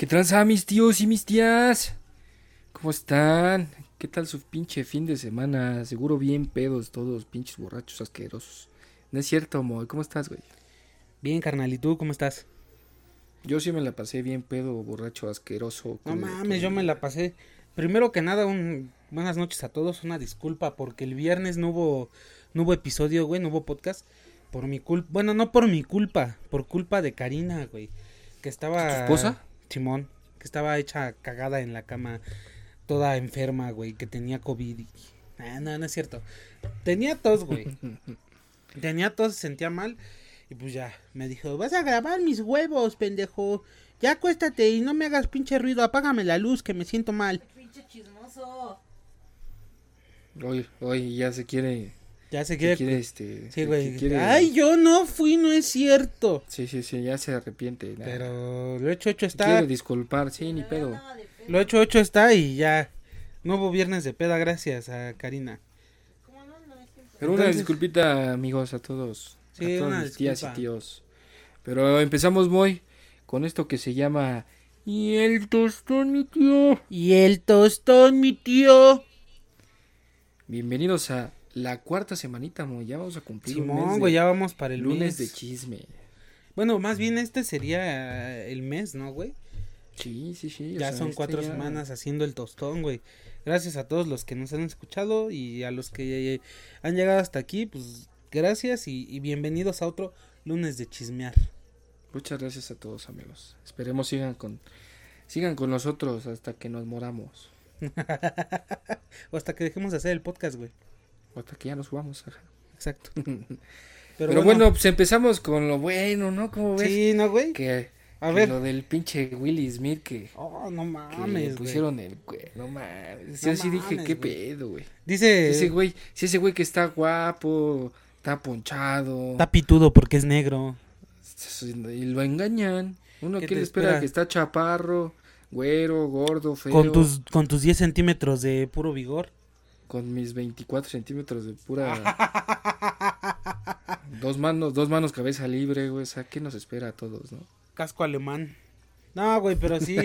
¿Qué tranza mis tíos y mis tías? ¿Cómo están? ¿Qué tal su pinche fin de semana? Seguro bien pedos todos, pinches borrachos asquerosos. No es cierto, Moy. ¿Cómo estás, güey? Bien, carnal. ¿Y tú cómo estás? Yo sí me la pasé bien pedo, borracho, asqueroso. No mames, yo me la pasé. Primero que nada, un buenas noches a todos. Una disculpa porque el viernes no hubo, no hubo episodio, güey, no hubo podcast. Por mi culpa. Bueno, no por mi culpa, por culpa de Karina, güey. Que estaba. ¿Tu esposa? Simón. Que estaba hecha cagada en la cama, toda enferma, güey. Que tenía COVID. y- Ah, no, no es cierto. Tenía tos, güey. Tenía tos, se sentía mal. Y pues ya, me dijo, vas a grabar mis huevos, pendejo. Ya acuéstate y no me hagas pinche ruido, apágame la luz que me siento mal. Pinche chismoso. Hoy, hoy ya se quiere. Ya se quiere... quiere este. Sí, se güey. quiere- Ay, yo no fui, no es cierto. Sí, sí, sí, ya se arrepiente. Pero lo hecho, hecho está. Quiere disculpar, sí, ni pedo. Lo hecho, hecho está y ya. No hubo viernes de peda, gracias a Karina. Pero una Entonces- disculpita, amigos, a todos. Sí, a todas una mis tías y tíos. Pero empezamos muy con esto que se llama. Y el tostón, mi tío. Y el tostón, mi tío. Bienvenidos a la cuarta semanita, mo. Ya vamos a cumplir Simón, güey, ya vamos para el lunes mes. de chisme. Bueno, más bien este sería el mes, ¿no, güey? Sí, sí, sí. o Ya sea, son este cuatro ya- semanas haciendo el tostón, güey. Gracias a todos los que nos han escuchado y a los que eh, han llegado hasta aquí, pues gracias y, y bienvenidos a otro lunes de chismear. Muchas gracias a todos, amigos. Esperemos sigan con sigan con nosotros hasta que nos moramos. o hasta que dejemos de hacer el podcast, güey. O hasta que ya nos subamos. ajá. Exacto. Pero, bueno, pues empezamos con lo bueno, ¿no? ¿Cómo ves? sí, ¿no, güey? Que, A que ver. lo del pinche Willy Smith que, Oh, no que mames, le güey. pusieron el güey. No mames. No Yo sí dije, qué güey. pedo, güey. Dice, Ese güey, si ese güey que está guapo, está ponchado, está pitudo porque es negro. y lo engañan. Uno ¿Qué que le espera espera? que está chaparro, güero, gordo, feo. Con tus, con tus 10 centímetros de puro vigor. Con mis 24 centímetros de pura. dos manos, dos manos, cabeza libre, güey. O sea, ¿qué nos espera a todos, no? Casco alemán. No, güey, pero sí.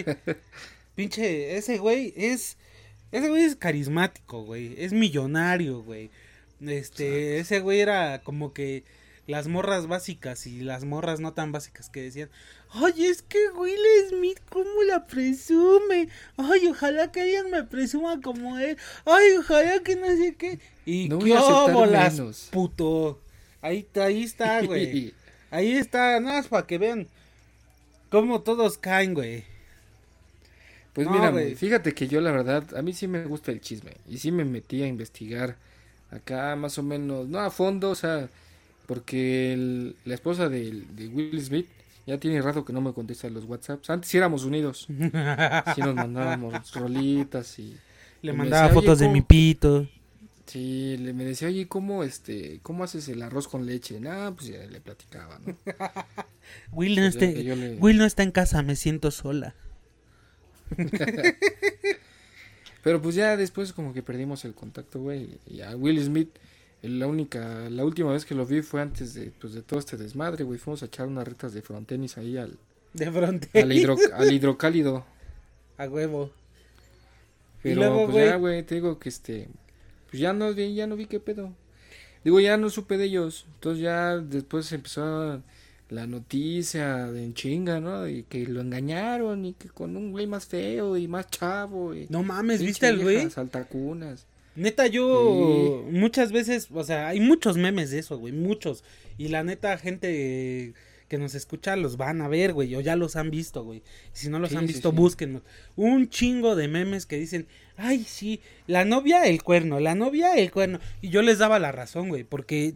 pinche, ese güey es. Ese güey es carismático, güey. Es millonario, güey. Este, ese güey era como que las morras básicas y las morras no tan básicas que decían, ay, es que Will Smith, ¿cómo la presume? Ay, ojalá que alguien me presuma como él. Ay, ojalá que no sé qué. Y No qué menos. puto. Ahí, ahí está, güey. Ahí está, nada más para que vean cómo todos caen, güey. Pues No, mira, güey, fíjate que yo la verdad, a mí sí me gusta el chisme. Y sí me metí a investigar acá más o menos, no a fondo, o sea, porque el- la esposa de, de Will Smith ya tiene rato que no me contesta los WhatsApps. Antes sí éramos unidos. Sí nos mandábamos rolitas y... Le Y mandaba decía, "Oye, fotos de ¿cómo- mi pito. Sí, le me decía, oye, ¿cómo, este, ¿cómo haces el arroz con leche? Nah, pues ya le platicaba, ¿no? Will no, Pues yo le- Will no está en casa, me siento sola. Pero pues ya después como que perdimos el contacto, güey. Y a Will Smith, la única, la última vez que lo vi fue antes de, pues, de todo este desmadre, güey. Fuimos a echar unas retas de frontenis ahí al, De frontera. al, hidro, al hidrocálido. A huevo. Pero luego, pues ya, güey? te digo que este, pues ya no, vi- ya no vi qué pedo. Digo, ya no supe de ellos. Entonces ya después empezó la noticia de en chinga, ¿no? Y que lo engañaron y que con un güey más feo y más chavo. Y No mames, ¿viste al güey? Saltacunas. Neta, yo muchas veces, o sea, hay muchos memes de eso, güey, muchos. Y la neta, gente que nos escucha los van a ver, güey, o ya los han visto, güey. Y si no los Sí, han visto, sí. búsquenlos. Un chingo de memes que dicen, ay, sí, la novia, el cuerno, la novia, el cuerno. Y yo les daba la razón, güey, porque,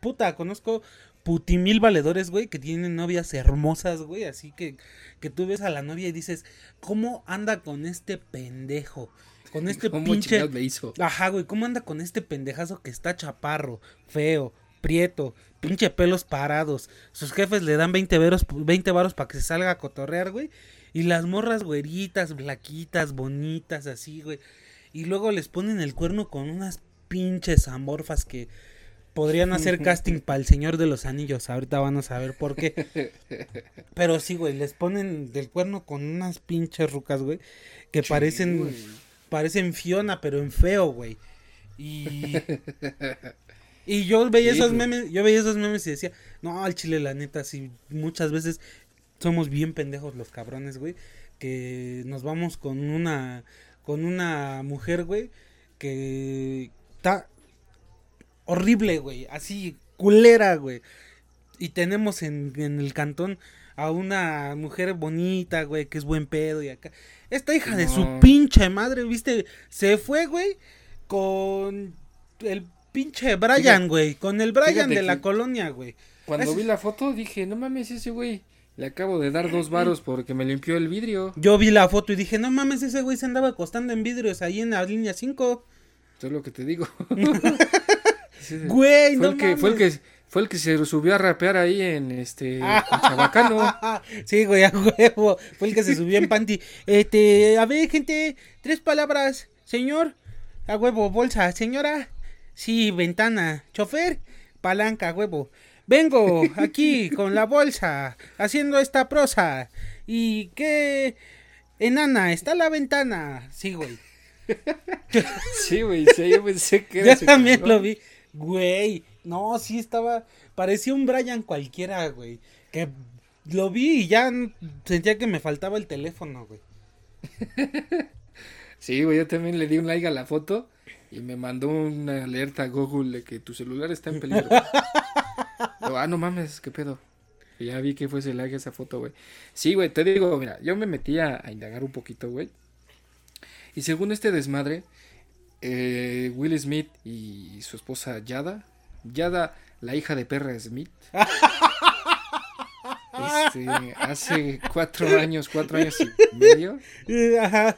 puta, conozco putimil valedores, güey, que tienen novias hermosas, güey, así que, que tú ves a la novia y dices, ¿cómo anda con este pendejo? Con este ¿Cómo pinche... le hizo? Ajá, güey, ¿cómo anda con este pendejazo que está chaparro, feo, prieto, pinche pelos parados? Sus jefes le dan 20 veros, 20 varos para que se salga a cotorrear, güey. Y las morras güeritas, blaquitas, bonitas, así, güey. Y luego les ponen el cuerno con unas pinches amorfas que podrían hacer casting para el Señor de los Anillos. Ahorita van a saber por qué. Pero sí, güey, les ponen del cuerno con unas pinches rucas, güey, que parecen güey. Parecen Fiona, pero en feo, güey. Y y yo veía Sí, esos memes, yo veía esos memes y decía, "No, al chile la neta sí muchas veces somos bien pendejos los cabrones, güey, que nos vamos con una con una mujer, güey, que está horrible, güey, así culera, güey. Y tenemos en, en el cantón a una mujer bonita, güey, que es buen pedo y acá. Esta hija de su pinche madre, viste, se fue, güey, con el pinche Brian, Fíjate- güey, con el Brian de la colonia, güey. Cuando vi la foto dije, no mames, ese güey. Le acabo de dar dos varos porque me limpió el vidrio. Yo vi la foto y dije, no mames, ese güey se andaba acostando en vidrios ahí en la línea 5. Eso es lo que te digo. Sí. Güey, fue, no el que, fue el mames. que fue el que se subió a rapear ahí en este Chabacano. Sí, güey, a huevo. Fue el que se subió en panty. Este, a ver, gente, tres palabras. Señor, a huevo, bolsa. Señora, sí, ventana. Chofer, palanca, a huevo. Vengo aquí con la bolsa, haciendo esta prosa. ¿Y qué? Enana, está la ventana. Sí, güey. Sí, güey, sí, yo pensé que era Yo también cabrón. lo vi. Güey, no, sí estaba. Parecía un Brian cualquiera, güey. Que lo vi y ya sentía que me faltaba el teléfono, güey. Sí, güey, yo también le di un like a la foto y me mandó una alerta a Google de que tu celular está en peligro. Yo, ah, no mames, qué pedo. Y ya vi que fue ese like a esa foto, güey. Sí, güey, te digo, mira, yo me metí a, a indagar un poquito, güey. Y según este desmadre, eh, Will Smith y su esposa Yada, Yada, la hija de Perra Smith, este, hace cuatro años, cuatro años y medio, Ajá.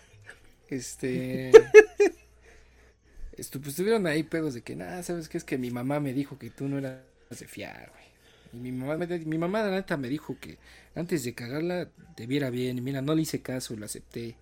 este. estu- pues, estuvieron ahí pedos de que, nada, ¿sabes qué? Es que mi mamá me dijo que tú no eras de fiar, güey. Y mi mamá, me, mi mamá, la neta, me dijo que antes de cagarla te viera bien. Y mira, no le hice caso, lo acepté.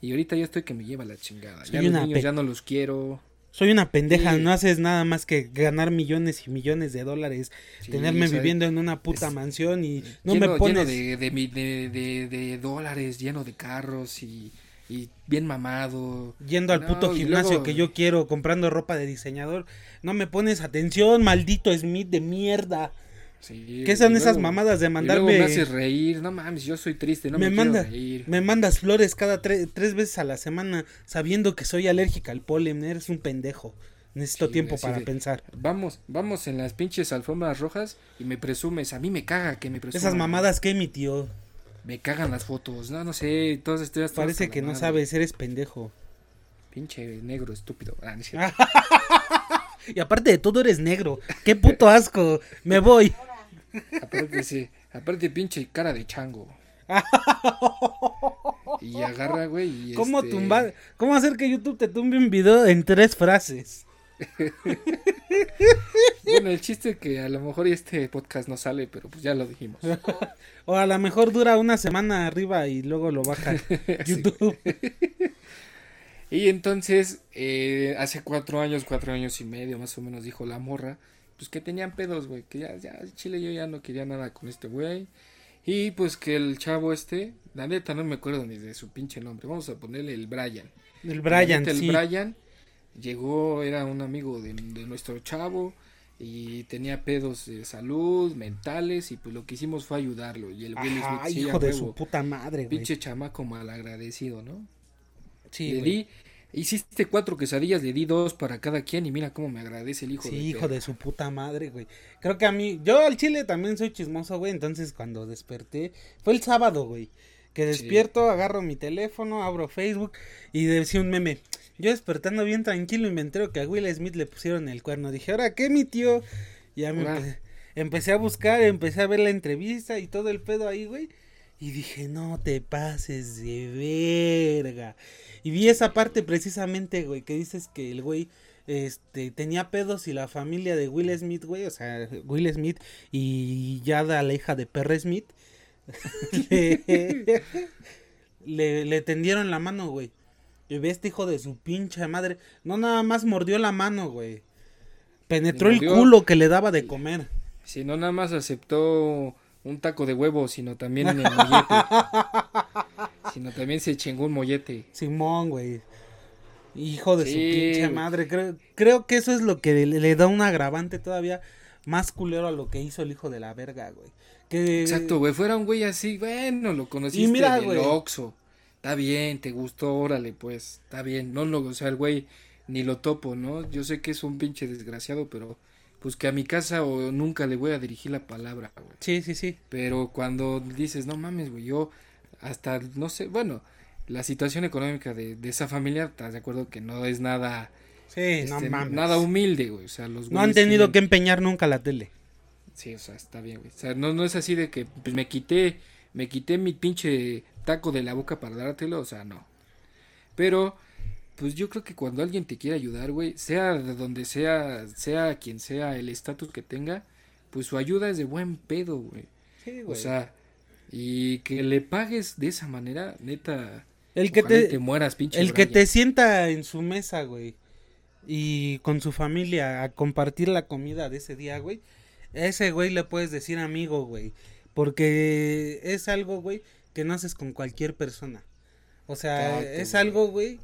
Y ahorita yo estoy que me lleva la chingada. Soy Ya los una niños pe- ya no los quiero. Soy una pendeja, Sí. no haces nada más que ganar millones y millones de dólares, Sí, tenerme o sea, viviendo en una puta mansión y no lleno, me pones... lleno de, de, de, de- dólares, lleno de carros y, y bien mamado. Yendo al No, puto gimnasio luego- que yo quiero, comprando ropa de diseñador. No me pones atención, maldito Smith de mierda. Sí, ¿Qué son esas mamadas de y luego mandarme... me haces reír, no mames, yo soy triste, no me, me, quiero manda, reír. me mandas flores cada tre- tres veces a la semana sabiendo que soy alérgica al polen. Eres un pendejo. Necesito Sí, tiempo para de- pensar. Vamos, vamos en las pinches alfombras rojas y me presumes, a mí me caga que me presuman. Esas mamadas que mi tío. Me cagan las fotos, no, no sé, todas estoy hasta Parece que no madre. sabes, eres pendejo. Pinche negro estúpido. Ah, no es cierto. Y aparte de todo eres negro. Qué puto asco. Me voy. Aparte, sí, aparte pinche cara de chango. y agarra, güey, y ¿Cómo este, tumbar? ¿Cómo hacer que YouTube te tumbe un video en tres frases? Bueno, el chiste es que a lo mejor este podcast no sale, pero pues ya lo dijimos. O a lo mejor dura una semana arriba y luego lo baja YouTube. Y entonces, eh, hace cuatro años, cuatro años y medio más o menos, dijo la morra, pues que tenían pedos, güey, que ya, ya, Chile yo ya no quería nada con este güey. Y pues que el chavo este, la neta no me acuerdo ni de su pinche nombre, vamos a ponerle el Brian. El Brian, neta, el sí. Brian llegó, era un amigo de, de nuestro chavo y tenía pedos de salud, mentales y pues lo que hicimos fue ayudarlo. Y el Will Ajá, Smith, sí, a hijo de huevo, su puta madre, güey. pinche chamaco malagradecido, ¿no? Sí, le di, hiciste cuatro quesadillas, le di dos para cada quien y mira cómo me agradece el hijo Sí, de hijo perra. de su puta madre, güey. Creo que a mí, yo al chile también soy chismoso, güey. Entonces cuando desperté, fue el sábado, güey. Que Sí. despierto, agarro mi teléfono, abro Facebook y decía un meme. Yo despertando bien tranquilo y me entero que a Will Smith le pusieron el cuerno. Dije, ¿ahora qué, mi tío? Y Ya me empecé, empecé a buscar, empecé a ver la entrevista y todo el pedo ahí, güey. Y dije, no te pases de verga. Y vi esa parte precisamente, güey, que dices que el güey este tenía pedos y la familia de Will Smith, güey, o sea, Will Smith y Yada, la hija de Perry Smith, le, le, le tendieron la mano, güey. Y ve este hijo de su pinche madre, no nada más mordió la mano, güey. Penetró el culo que le daba de comer. Si no nada más aceptó un taco de huevo, sino también el mollete. sino también se chingó un mollete. Simón, güey. Hijo de su pinche madre. Creo, creo que eso es lo que le, le da un agravante todavía más culero a lo que hizo el hijo de la verga, güey. Que... Exacto, güey, fuera un güey así, bueno, lo conociste Y mira, güey. Oxxo. Está bien, te gustó, órale, pues, está bien. No, no, o sea, el güey ni lo topo, ¿no? Yo sé que es un pinche desgraciado, pero pues que a mi casa o nunca le voy a dirigir la palabra, güey. Sí, sí, sí. Pero cuando dices, no mames, güey, yo hasta, no sé, bueno, la situación económica de, de esa familia, estás de acuerdo que no es nada, Sí, no este, mames. nada humilde, güey. O sea, los No han tenido tienen- que empeñar nunca la tele. Sí, o sea, está bien, güey. O sea, no, no es así de que pues, me quité, me quité mi pinche taco de la boca para dártelo, o sea, no. Pero, pues yo creo que cuando alguien te quiere ayudar, güey, sea de donde sea, sea quien sea el estatus que tenga, pues su ayuda es de buen pedo, güey. Sí, O sea, y que le pagues de esa manera, neta. el que te, mueras, pinche el que te sienta en su mesa, güey, y con su familia a compartir la comida de ese día, güey, ese güey le puedes decir amigo, güey, porque es algo, güey, que no haces con cualquier persona. O sea, Exacto, es güey. algo, güey,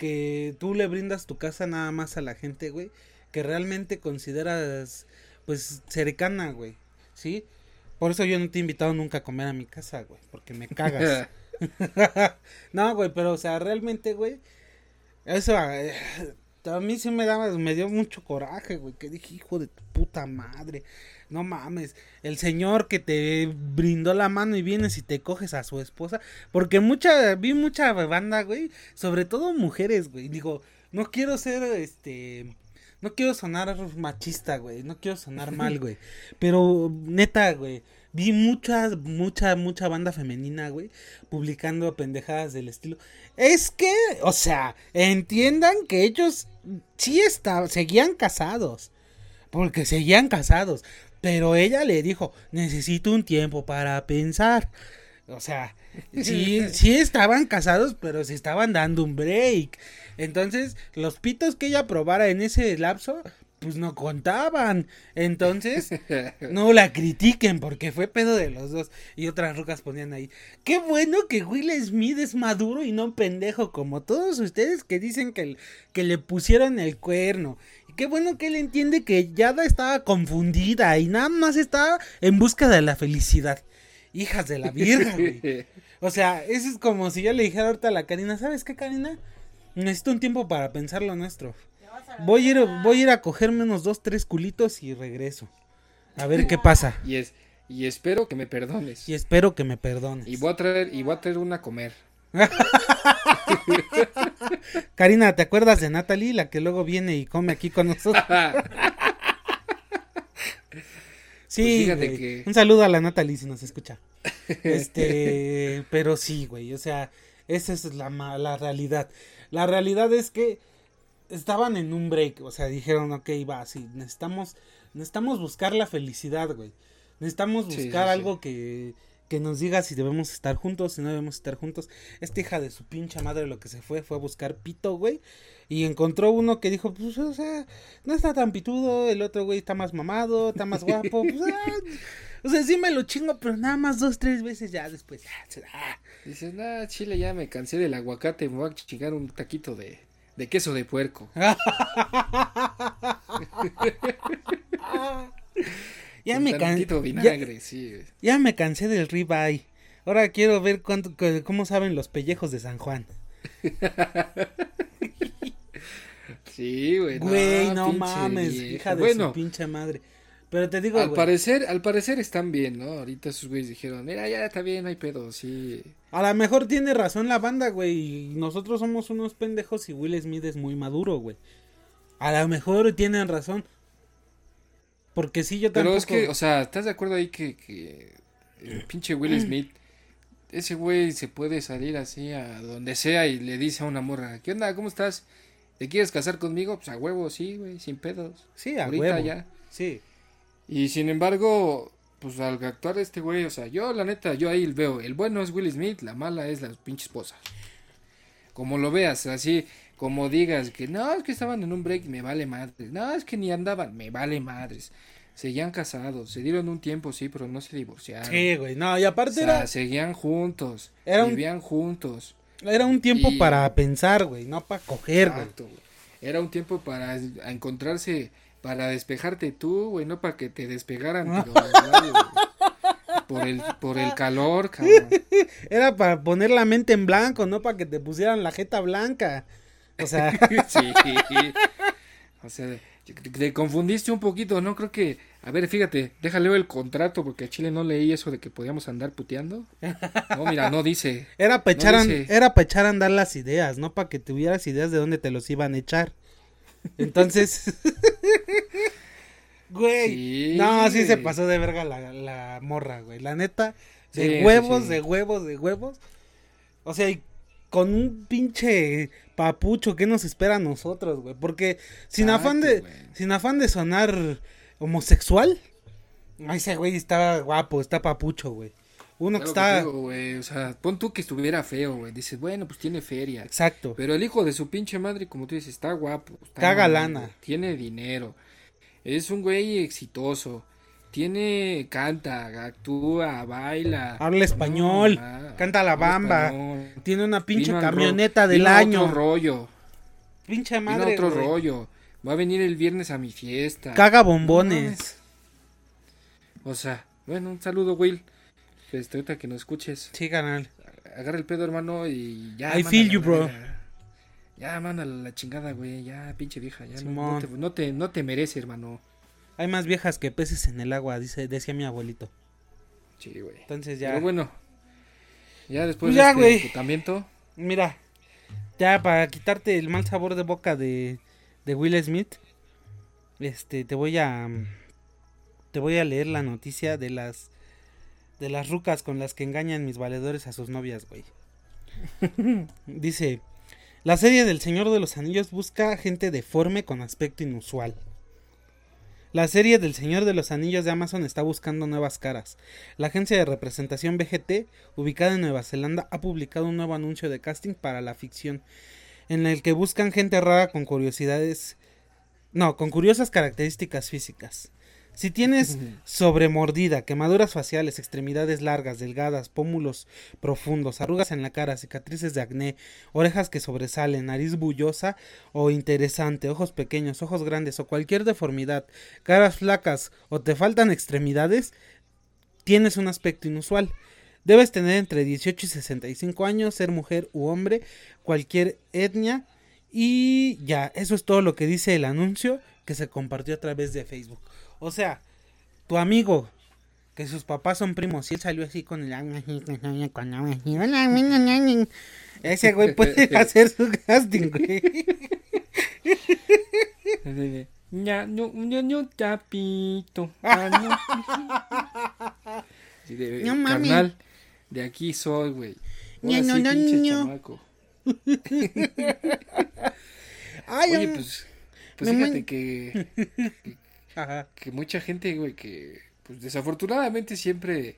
que tú le brindas tu casa nada más a la gente, güey, que realmente consideras, pues, cercana, güey, ¿sí? Por eso yo no te he invitado nunca a comer a mi casa, güey, porque me cagas. no, güey, pero o sea, realmente, güey, eso eh, a mí sí me daba, me dio mucho coraje, güey, que dije, hijo de tu puta madre, no mames, el señor que te brindó la mano y vienes y te coges a su esposa, porque mucha, vi mucha banda, güey, sobre todo mujeres, güey, digo, no quiero ser, este, no quiero sonar machista, güey, no quiero sonar mal, güey, pero neta, güey, vi mucha, mucha, mucha banda femenina, güey, publicando pendejadas del estilo. Es que, o sea, entiendan que ellos sí estaban, seguían casados, porque seguían casados, pero ella le dijo, necesito un tiempo para pensar. O sea, sí, sí estaban casados, pero se estaban dando un break. Entonces, los pitos que ella probara en ese lapso, pues no contaban. Entonces, no la critiquen porque fue pedo de los dos. Y otras rucas ponían ahí. Qué bueno que Will Smith es maduro y no pendejo como todos ustedes que dicen que, que le pusieron el cuerno. Qué bueno que él entiende que Yada estaba confundida y nada más estaba en busca de la felicidad. Hijas de la virga, güey. O sea, eso es como si yo le dijera ahorita a la Karina, ¿sabes qué, Karina? Necesito un tiempo para pensar lo nuestro. Voy a ir, voy a ir a cogerme unos dos, tres culitos y regreso. A ver qué pasa. y es, y espero que me perdones. Y espero que me perdones. Y voy a traer, y voy a traer una a comer. Karina, ¿te acuerdas de Natalie, la que luego viene y come aquí con nosotros? Sí, Pues fíjate güey. que- un saludo a la Natalie si nos escucha. Este, pero sí, güey, o sea, esa es la, la realidad. La realidad es que estaban en un break, o sea, dijeron, ok, va, sí, necesitamos, necesitamos buscar la felicidad, güey. Necesitamos buscar sí, sí. algo que, que nos diga si debemos estar juntos, si no debemos estar juntos. Esta hija de su pincha madre lo que se fue fue a buscar pito, güey. Y encontró uno que dijo, pues, o sea, no está tan pitudo, el otro güey está más mamado, está más guapo, pues, ah, o sea, sí me lo chingo, pero nada más dos, tres veces ya después, ah. Dices, nah, chile, ya me cansé del aguacate, me voy a chingar un taquito de, de queso de puerco. ya Un me cansé, ya, sí. ya me cansé del ribeye. Ahora quiero ver cuánto, cu- cómo saben los pellejos de San Juan. Sí, güey. Güey, no, mames, hija de Bueno, su pinche madre. Pero te digo, al güey, parecer, al parecer están bien, ¿no? Ahorita esos güeyes dijeron, mira, ya está bien, hay pedo, sí. a lo mejor tiene razón la banda, güey. Nosotros somos unos pendejos y Will Smith es muy maduro, güey. A lo mejor tienen razón. Porque sí, yo Pero tampoco. es que, o sea, ¿estás de acuerdo ahí que, que el pinche Will Smith, ese güey se puede salir así a donde sea y le dice a una morra, ¿qué onda? ¿Cómo estás? ¿Te quieres casar conmigo? Pues a huevo, sí, güey, sin pedos. sí, a Ahorita huevo. ya. Sí. Y sin embargo, pues al actuar este güey, o sea, yo la neta, yo ahí veo, el bueno es Will Smith, la mala es la pinche esposa. Como lo veas, así, como digas que no, es que estaban en un break, me vale madres. No, es que ni andaban, me vale madres. Seguían casados, se dieron un tiempo, sí, pero no se divorciaron. Sí, güey. No, y O aparte sea, era, seguían juntos, Era un- vivían juntos. era un tiempo y- para pensar, güey, no para coger, güey. Exacto, güey. Era un tiempo para encontrarse, para despejarte tú, güey, no para que te despegaran, pero, vale, güey. por el por el calor, cabrón. Era para poner la mente en blanco, no para que te pusieran la jeta blanca. O sea, Sí. O sea, te- te confundiste un poquito, ¿no? Creo que, a ver, fíjate, déjale el contrato porque a Chile no leí eso de que podíamos andar puteando. No, mira, no dice. era para echar, era pa' echar a andar las ideas, no para que tuvieras ideas de dónde te los iban a echar. Entonces, güey, Sí, no, sí se pasó de verga la, la morra, güey. La neta, de sí, huevos, sí. de huevos, de huevos. O sea, y con un pinche papucho, ¿qué nos espera a nosotros, güey? Porque sin Exacto, afán de, güey. sin afán de sonar homosexual, ese güey está guapo, está papucho, güey. Uno que Claro que está, te digo, güey, o sea, pon tú que estuviera feo, güey. Dices, bueno, pues tiene feria. exacto. Pero el hijo de su pinche madre, como tú dices, está guapo. Está Caga mamón, lana. güey, Tiene dinero. Es un güey exitoso. Tiene, canta, actúa, baila. Habla español, ma, canta la bamba, español. Tiene una pinche Vino camioneta del vino año. Otro rollo. Pinche Vino madre, otro rollo. Va a venir el viernes a mi fiesta. Caga bombones. O sea, bueno, un saludo, Will. Este, ahorita que nos escuches. Sí, canal. Agarra el pedo, hermano, y ya. I feel you, bro. Ya, mándala la chingada, güey. Ya, pinche vieja. Ya no, no, te, no, te, no te merece, hermano. Hay más viejas que peces en el agua, dice, decía mi abuelito. Sí, güey. Entonces ya. Pero bueno. Ya después Pues de ya, este güey. emputamiento, Mira, ya para quitarte el mal sabor de boca de, de Will Smith, este, te voy a, te voy a leer la noticia de las, de las rucas con las que engañan mis valedores a sus novias, güey. Dice, la serie del Señor de los Anillos busca gente deforme con aspecto inusual. La serie del Señor de los Anillos de Amazon está buscando nuevas caras. La agencia de representación BGT, ubicada en Nueva Zelanda, ha publicado un nuevo anuncio de casting para la ficción, en el que buscan gente rara con curiosidades, no, con curiosas características físicas. Si tienes sobremordida, quemaduras faciales, extremidades largas, delgadas, pómulos profundos, arrugas en la cara, cicatrices de acné, orejas que sobresalen, nariz bullosa o interesante, ojos pequeños, ojos grandes o cualquier deformidad, caras flacas o te faltan extremidades, tienes un aspecto inusual. Debes tener entre 18 y 65 años, ser mujer u hombre, cualquier etnia y ya, eso es todo lo que dice el anuncio que se compartió a través de Facebook. O sea, tu amigo, que sus papás son primos, y él salió así con el... Ese güey puede hacer su casting, güey. Ya, no, no, no, tapito. Ah, no. Sí, de- No mami. carnal, de aquí soy, güey. No, no, sí, no, no. chamaco. Ay, Oye, pues, pues fíjate muen- que, Ajá. que mucha gente, güey, que, pues desafortunadamente siempre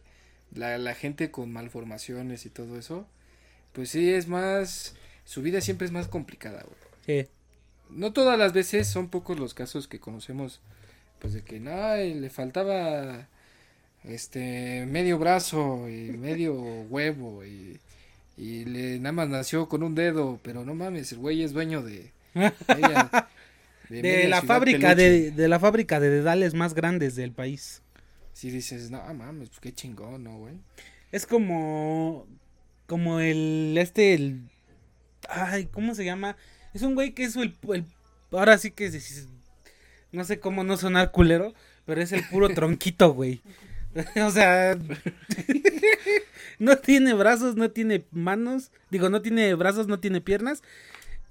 la, la gente con malformaciones y todo eso, pues sí es más, su vida siempre es más complicada, güey. Sí. No todas las veces son pocos los casos que conocemos, pues de que no, le faltaba este medio brazo y medio huevo y, y le nada más nació con un dedo, pero no mames, el güey es dueño de media- de la fábrica de, de la fábrica de dedales más grandes del país. Si dices, no mames, pues qué chingón, ¿no, güey? Es como como el este el ay, ¿cómo se llama? Es un güey que es el, el- ahora sí que es- no sé cómo no sonar culero, pero es el puro tronquito, güey. o sea, no tiene brazos, no tiene manos, digo, no tiene brazos, no tiene piernas.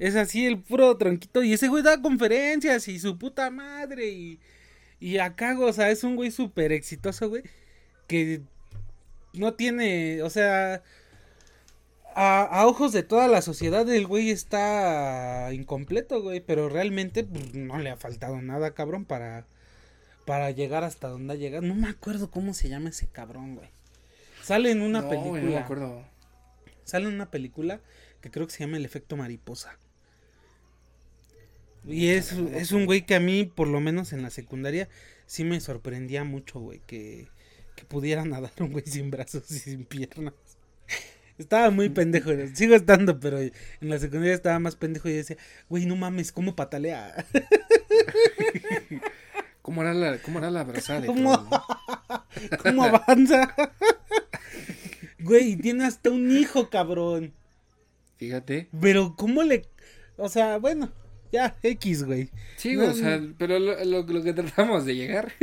Es así el puro tronquito y ese güey da conferencias y su puta madre y y acá, o sea, es un güey súper exitoso, güey, que no tiene, o sea, a, a ojos de toda la sociedad el güey está incompleto, güey, pero realmente pues, no le ha faltado nada, cabrón, para, para llegar hasta donde ha llegado. No me acuerdo cómo se llama ese cabrón, güey. Sale en una no, película. güey, no me acuerdo. Sale en una película que creo que se llama El efecto mariposa. Y es, es un güey que a mí, por lo menos en la secundaria, sí me sorprendía mucho, güey, que, que pudiera nadar un güey sin brazos y sin piernas. Estaba muy pendejo, sigo estando, pero en la secundaria estaba más pendejo y decía, güey, no mames, ¿cómo patalea? ¿Cómo hará la, cómo hará la abrazada? de ¿Cómo? ¿Cómo avanza? Güey, tiene hasta un hijo, cabrón. Fíjate. Pero, ¿cómo le...? O sea, bueno, ya, X, güey. Sí, No, o sea, pero lo, lo- lo que tratamos de llegar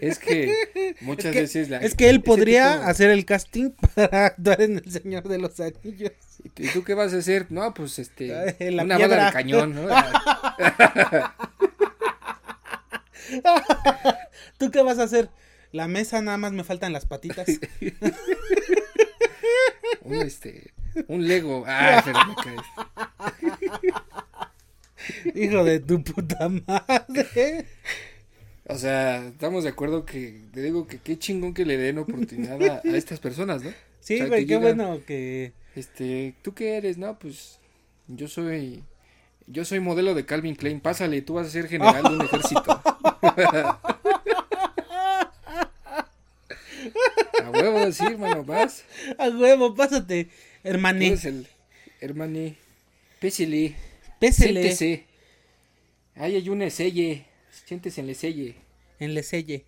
es que muchas Es que, veces la- es que él podría tipo- hacer el casting para actuar en El Señor de los Anillos. ¿Y tú qué vas a hacer? No, pues este Ay, la una piedra. bala de cañón, ¿no? ¿Tú qué vas a hacer? La mesa nada más me faltan las patitas. un este un Lego. Ah, pero me caes. Hijo de tu puta madre. O sea, estamos de acuerdo que te digo que qué chingón que le den oportunidad a, a estas personas, ¿no? Sí, O sea, güey, qué llegan, bueno que... Este, ¿tú qué eres? No, pues yo soy yo soy modelo de Calvin Klein. Pásale, tú vas a ser general de un ejército. a huevo, sí, hermano, vas. A huevo, pásate, hermaní. el hermane. Pésele. Siéntese. Ay, hay una selle. Siéntese en la selle. en le selle.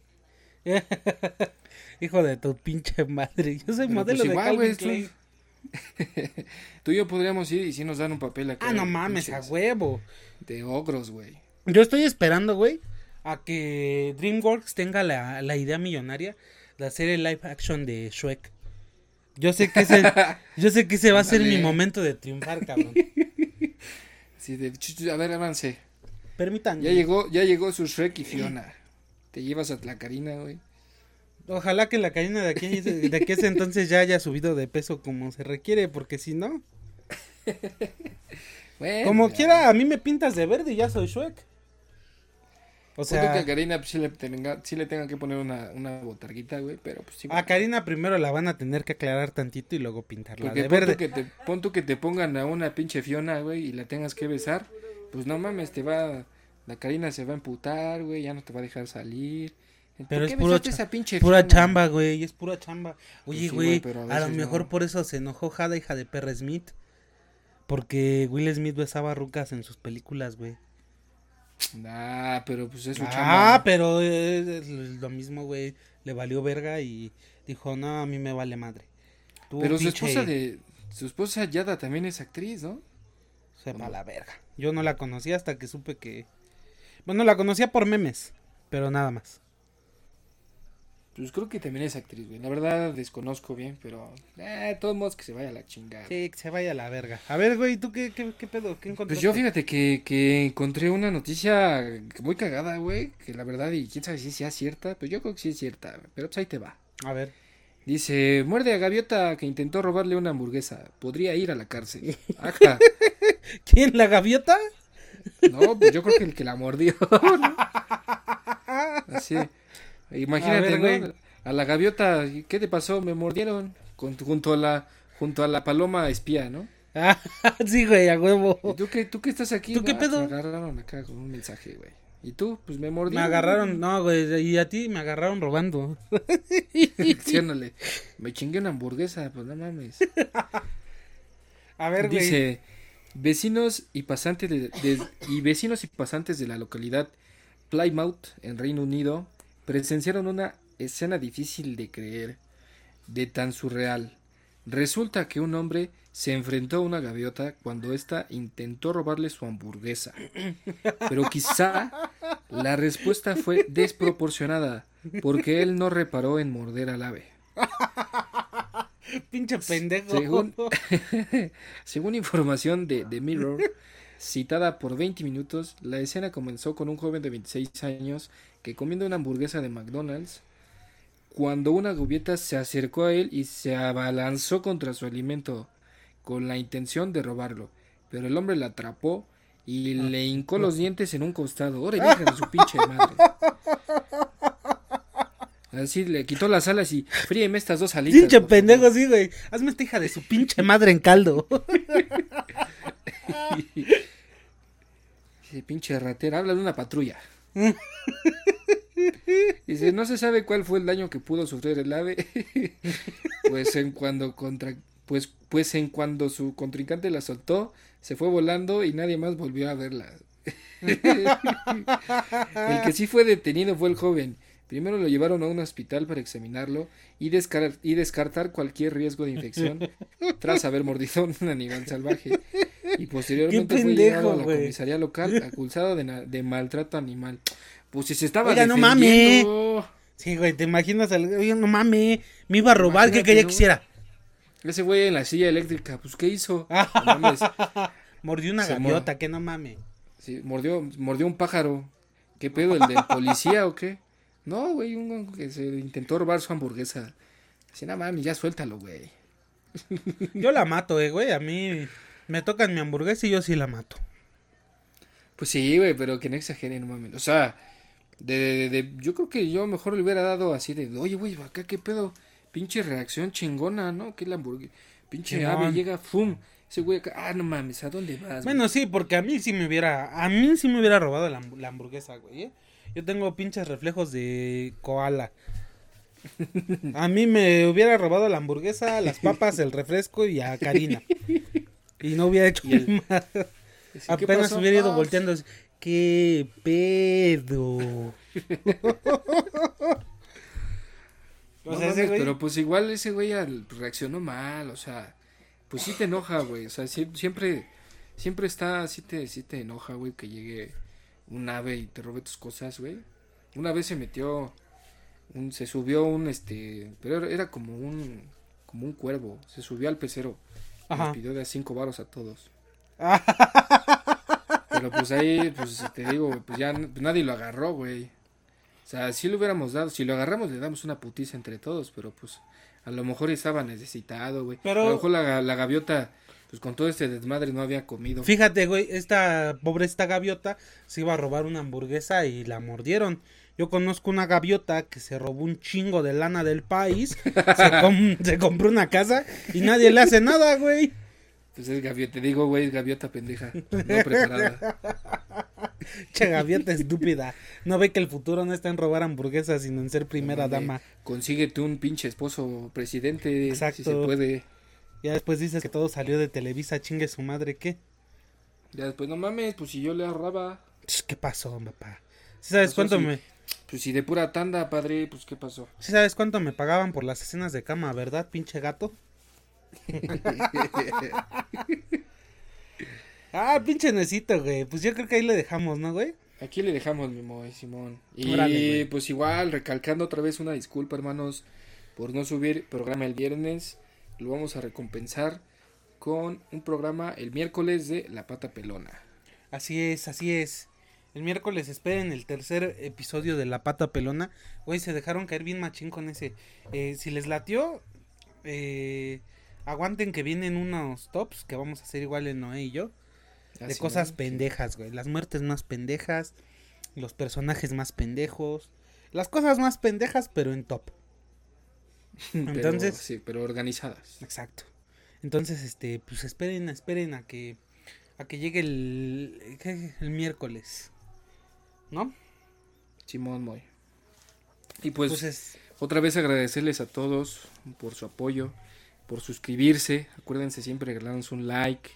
Hijo de tu pinche madre. Yo soy Pero, modelo pues, de igual, Calvin tú- Klein. Tú y yo podríamos ir y si nos dan un papel acá. Ah, no de mames, a pinches- huevo. De ogros, güey. Yo estoy esperando, güey, a que DreamWorks tenga la, la idea millonaria de hacer el live action de Shrek. Yo sé que ese, yo sé que ese va a ser mi momento de triunfar, cabrón. Sí, de, a ver, avance. Permítanme. Ya llegó, ya llegó su Shrek y Fiona. Te llevas a la Karina, güey. Ojalá que la Karina de aquí, de aquí ese entonces ya haya subido de peso como se requiere, porque si no, Bueno, como quiera, a mí me pintas de verde y ya soy Shrek. O Siento que a sea, Karina pues, sí, le tenga, sí le tengan que poner una, una botarguita, güey, pero pues sí. a Karina primero la van a tener que aclarar tantito y luego pintarla Porque de pon tú, verde. que te, pon tú que te pongan a una pinche Fiona, güey, y la tengas que besar. Pues no mames, te va. La Karina se va a emputar, güey, ya no te va a dejar salir. ¿Por Pero es puro esa pinche Pura Fiona? chamba, güey, es pura chamba. Oye, sí, güey, a a, lo mejor no. por eso se enojó Jada, hija de perra Smith. Porque Will Smith besaba rucas en sus películas, güey. Nah, pero pues es su Ah, chamba. pero lo mismo, güey. Le valió verga y dijo, no, a mí me vale madre. Tú, Pero su esposa de. Su esposa Yada también es actriz, ¿no? Sepa la verga. Yo no la conocía hasta que supe que... Bueno, la conocía por memes, pero nada más. Pues creo que también es actriz, güey. La verdad desconozco bien, pero. Eh, de todos modos que se vaya a la chingada. Sí, que se vaya a la verga. A ver, güey, ¿tú qué, qué, qué pedo? ¿Qué encontraste? Pues yo fíjate que, que encontré una noticia muy cagada, güey. Que la verdad, y quién sabe si sea cierta. Pues yo creo que sí es cierta, pero pues ahí te va. A ver. Dice, muerde a gaviota que intentó robarle una hamburguesa. Podría ir a la cárcel. Ajá. ¿Quién, la gaviota? No, pues yo creo que el que la mordió. ¿no? Así. Imagínate, A ver, ¿no? A la gaviota, ¿qué te pasó? Me mordieron. Con- junto a la junto a la paloma espía, ¿no? Ah, sí, güey, a huevo. ¿Y tú qué, tú qué estás aquí? ¿Tú qué No, pedo? Me agarraron acá con un mensaje, güey. ¿Y tú? Pues me Me mordieron. agarraron, no, güey, y a ti me agarraron robando. Diciéndole, me chingué una hamburguesa, pues no mames. A ver, güey. Dice, vecinos y pasantes de, de- y vecinos y pasantes de la localidad Plymouth en Reino Unido presenciaron una escena difícil de creer, de tan surreal. Resulta que un hombre se enfrentó a una gaviota cuando ésta intentó robarle su hamburguesa. Pero quizá la respuesta fue desproporcionada, porque él no reparó en morder al ave. Pinche pendejo. Según, según información de The Mirror, citada por 20 minutos, la escena comenzó con un joven de 26 años que comiendo una hamburguesa de McDonald's, cuando una gaviota se acercó a él y se abalanzó contra su alimento con la intención de robarlo, pero el hombre la atrapó y le hincó los dientes en un costado. ¡Ora, hija de su pinche madre! Así le quitó las alas y fríeme estas dos alitas. Pinche pendejo, favor". sí, güey. Hazme esta hija de su pinche madre en caldo. Dice, pinche ratera, habla de una patrulla. Dice, no se sabe cuál fue el daño que pudo sufrir el ave. pues en cuando contra pues pues en cuando su contrincante la soltó, se fue volando y nadie más volvió a verla. el que sí fue detenido fue el joven. Primero lo llevaron a un hospital para examinarlo y, descar- y descartar cualquier riesgo de infección tras haber mordido a un animal salvaje. Y posteriormente Qué fue llevado a pendejo, la comisaría local acusado de, maltrato animal. Pues si se estaba Oiga, no defendiendo. Sí, güey, te imaginas al oye, no mames, me iba a robar, ¿qué Imagínate, quería ¿no? que hiciera? Ese güey en la silla eléctrica, pues ¿qué hizo? No mames. Mordió una Se gaviota, que no mames. Sí, mordió, mordió un pájaro. ¿Qué pedo? ¿El del policía o qué? No, güey, un que se intentó robar su hamburguesa. Así, no mames, ya suéltalo, güey. Yo la mato, eh, güey, a mí me tocan mi hamburguesa y yo sí la mato. Pues sí, güey, pero que no exageren, no mames. O sea, de, de- de- yo creo que yo mejor le hubiera dado así de, oye, güey, acá qué pedo. Pinche reacción chingona, ¿no? Que la hamburguesa. Pinche ave llega, fum. Ese güey acá, ah, no mames, ¿a dónde vas? güey?" Bueno, sí, porque a mí sí me hubiera, a mí sí me hubiera robado la, la hamburguesa, güey. ¿eh? Yo tengo pinches reflejos de koala. A mí me hubiera robado la hamburguesa, las papas, el refresco y a Karina. Y no hubiera hecho el- ¿qué Apenas pasó? hubiera ido "Ah, volteando. así, ¿Qué pedo? No O sea, ese mames, güey- pero pues igual ese güey reaccionó mal, o sea, pues sí te enoja, güey, o sea, sie- siempre, siempre está, sí te, sí te enoja, güey, que llegue un ave y te robe tus cosas, güey. Una vez se metió, un, se subió un, este, pero era, como un, como un cuervo, se subió al pecero, y Ajá. nos pidió de a cinco varos a todos. Pero pues ahí, pues te digo, pues ya pues, nadie lo agarró, güey. O sea, si lo hubiéramos dado, si lo agarramos le damos una putiza entre todos, pero pues a lo mejor estaba necesitado, güey. Pero- A lo mejor la, la gaviota, pues con todo este desmadre no había comido. Fíjate, güey, esta pobre esta gaviota se iba a robar una hamburguesa y la mordieron. Yo conozco una gaviota que se robó un chingo de lana del país, se, com- se compró una casa y nadie le hace nada, güey. Pues es gaviota, te digo, güey, es gaviota pendeja, no preparada. Che gaviota estúpida. No ve que el futuro no está en robar hamburguesas, sino en ser primera Hombre, dama. Consíguete un pinche esposo presidente, Exacto. si se puede. Ya después dices que todo salió de Televisa, chingue su madre, ¿qué? Ya después, no mames, pues si yo le ahorraba, ¿Qué pasó, papá? ¿Sí sabes Pasó cuánto así. me pues si de pura tanda, padre, pues qué pasó. sí sabes cuánto me pagaban por las escenas de cama, verdad, pinche gato? ah, pinche necito, güey. Pues yo creo que ahí le dejamos, ¿no, güey? Aquí le dejamos, mi Moy, Simón. Y Órale, pues igual, recalcando otra vez una disculpa, hermanos, por no subir programa el viernes. Lo vamos a recompensar con un programa el miércoles de La Pata Pelona. Así es, así es. El miércoles esperen el tercer episodio de La Pata Pelona. Güey, se dejaron caer bien machín con ese. Eh, si les latió, eh, aguanten que vienen unos tops que vamos a hacer igual en Noé y yo. de cosas ¿no? pendejas, güey. Las muertes más pendejas, los personajes más pendejos. Las cosas más pendejas, pero en top. Pero, Entonces- sí, pero organizadas. Exacto. Entonces, este, pues esperen, esperen a que a que llegue el, el miércoles. ¿No? Simón Moy. Y pues, Pues es- otra vez agradecerles a todos por su apoyo, por suscribirse. Acuérdense siempre regalarnos un like,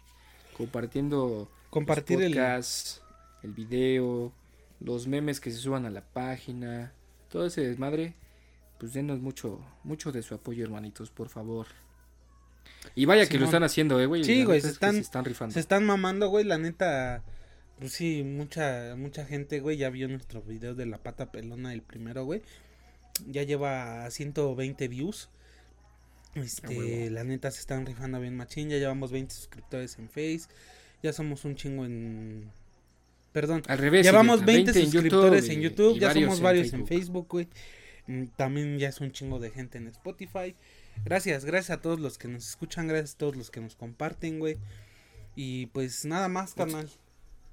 compartiendo compartir los el el video, los memes que se suban a la página, todo ese desmadre, pues denos mucho, mucho de su apoyo, hermanitos, por favor. Y vaya que lo están haciendo, eh, güey. Sí, güey, se es que están- se están rifando. se están mamando, güey, la neta. Pues sí, mucha mucha gente, güey, ya vio nuestro video de la pata pelona el primero, güey. Ya lleva 120 views. Este, huevo. la neta se están rifando bien machín, ya llevamos 20 suscriptores en Face. Ya somos un chingo en Perdón, Al revés. Llevamos idiota, 20, en suscriptores en YouTube, ya somos varios en. Facebook, güey. Mm, También ya es un chingo de gente en Spotify. Gracias, gracias a todos los que nos escuchan, gracias a todos los que nos comparten, güey. Y pues nada más, carnal.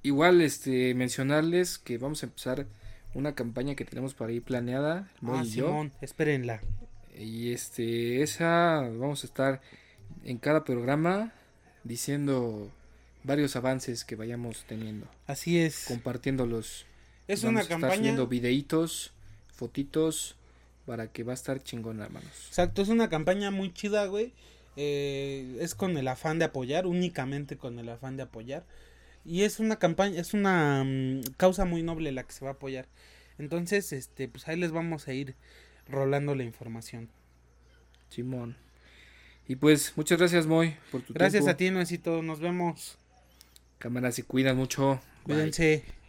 Igual, este, mencionarles que vamos a empezar una campaña que tenemos para ir planeada, Moy Ah, y yo. Simón, espérenla. Y este, esa, vamos a estar en cada programa diciendo varios avances que vayamos teniendo, Así es. compartiéndolos. Es Vamos una a estar campaña. subiendo videitos, fotitos, para que va a estar chingón, hermanos. Exacto, es una campaña muy chida, güey. Eh, es con el afán de apoyar, únicamente con el afán de apoyar. Y es una campaña, es una mm, causa muy noble la que se va a apoyar. Entonces, este, pues ahí les vamos a ir rolando la información. Simón. Y pues, muchas gracias, Moy, por tu Gracias tiempo. a ti, Nuecito. Nos vemos. Cámara, se cuidan mucho. Bye. Cuídense.